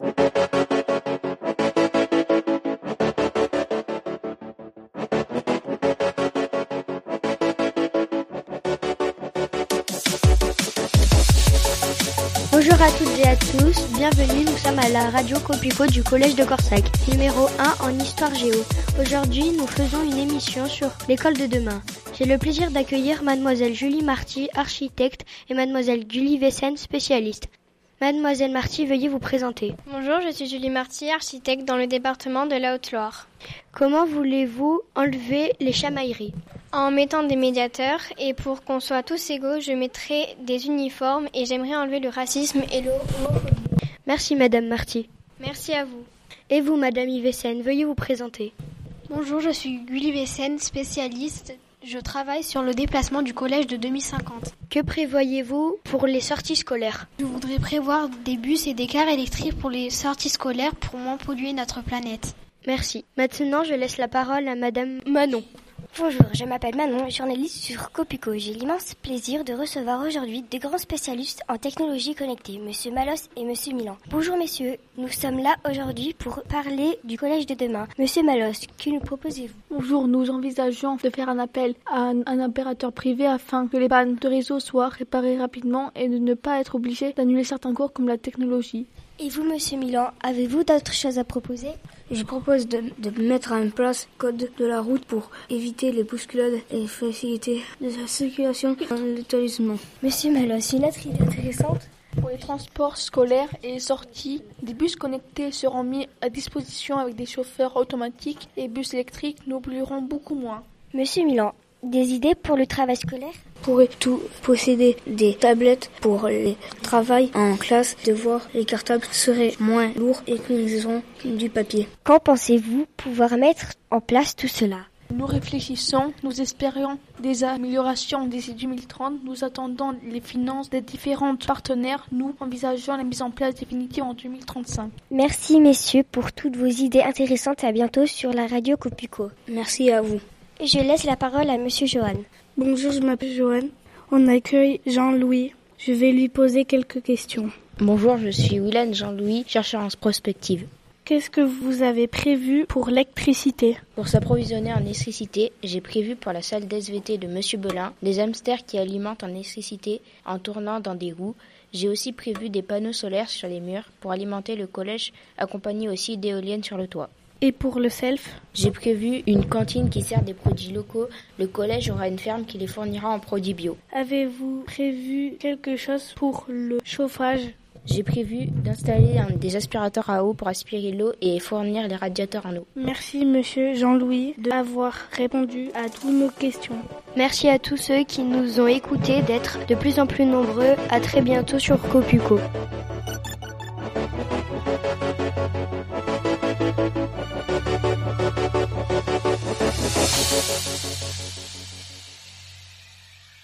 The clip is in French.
Bonjour à toutes et à tous, bienvenue, nous sommes à la radio Copico du Collège de Corsac, numéro 1 en Histoire Géo. Aujourd'hui, nous faisons une émission sur l'école de demain. J'ai le plaisir d'accueillir mademoiselle Julie Marty, architecte, et mademoiselle Gully Vessen, spécialiste. Mademoiselle Marty, veuillez vous présenter. Bonjour, je suis Julie Marty, architecte dans le département de la Haute-Loire. Comment voulez-vous enlever les chamailleries? En mettant des médiateurs et pour qu'on soit tous égaux, je mettrai des uniformes et j'aimerais enlever le racisme et l'homophobie. Merci Madame Marty. Merci à vous. Et vous Madame Yvessen, veuillez vous présenter. Bonjour, je suis Gully Vessen, spécialiste. Je travaille sur le déplacement du collège de 2050. Que prévoyez-vous pour les sorties scolaires? Je voudrais prévoir des bus et des cars électriques pour les sorties scolaires pour moins polluer notre planète. Merci. Maintenant, je laisse la parole à Madame Manon. Bonjour, je m'appelle Manon, journaliste sur Copico. J'ai l'immense plaisir de recevoir aujourd'hui deux grands spécialistes en technologie connectée, Monsieur Malos et Monsieur Milan. Bonjour messieurs, nous sommes là aujourd'hui pour parler du collège de demain. Monsieur Malos, que nous proposez-vous? Bonjour, nous envisageons de faire un appel à un, opérateur privé afin que les pannes de réseau soient réparées rapidement et de ne pas être obligés d'annuler certains cours comme la technologie. Et vous, Monsieur Milan, avez-vous d'autres choses à proposer? Je propose de, de, mettre en place code de la route pour éviter les bousculades et faciliter la circulation dans l'établissement. Monsieur Malos, une autre idée intéressante pour les transports scolaires et les sorties, des bus connectés seront mis à disposition avec des chauffeurs automatiques et bus électriques nous pollueront beaucoup moins. Monsieur Milan, des idées pour le travail scolaire? Pourrait tout posséder des tablettes pour le travail en classe, devoirs les cartables seraient moins lourds et qu'ils auront du papier. Quand pensez-vous pouvoir mettre en place tout cela? Nous réfléchissons, nous espérions des améliorations d'ici 2030, nous attendons les finances des différents partenaires, nous envisageons la mise en place définitive en 2035. Merci messieurs pour toutes vos idées intéressantes et à bientôt sur la radio Copico. Merci à vous. Je laisse la parole à monsieur Johan. Bonjour, je m'appelle Johan. On accueille Jean-Louis. Je vais lui poser quelques questions. Bonjour, je suis Willan Jean-Louis, chercheur en prospective. Qu'est-ce que vous avez prévu pour l'électricité? Pour s'approvisionner en électricité, j'ai prévu pour la salle d'SVT de Monsieur Belin des hamsters qui alimentent en électricité en tournant dans des roues. J'ai aussi prévu des panneaux solaires sur les murs pour alimenter le collège, accompagné aussi d'éoliennes sur le toit. Et pour le self J'ai prévu une cantine qui sert des produits locaux. Le collège aura une ferme qui les fournira en produits bio. Avez-vous prévu quelque chose pour le chauffage? J'ai prévu d'installer des aspirateurs à eau pour aspirer l'eau et fournir les radiateurs en eau. Merci monsieur Jean-Louis d'avoir répondu à toutes nos questions. Merci à tous ceux qui nous ont écoutés d'être de plus en plus nombreux. À très bientôt sur Copuco.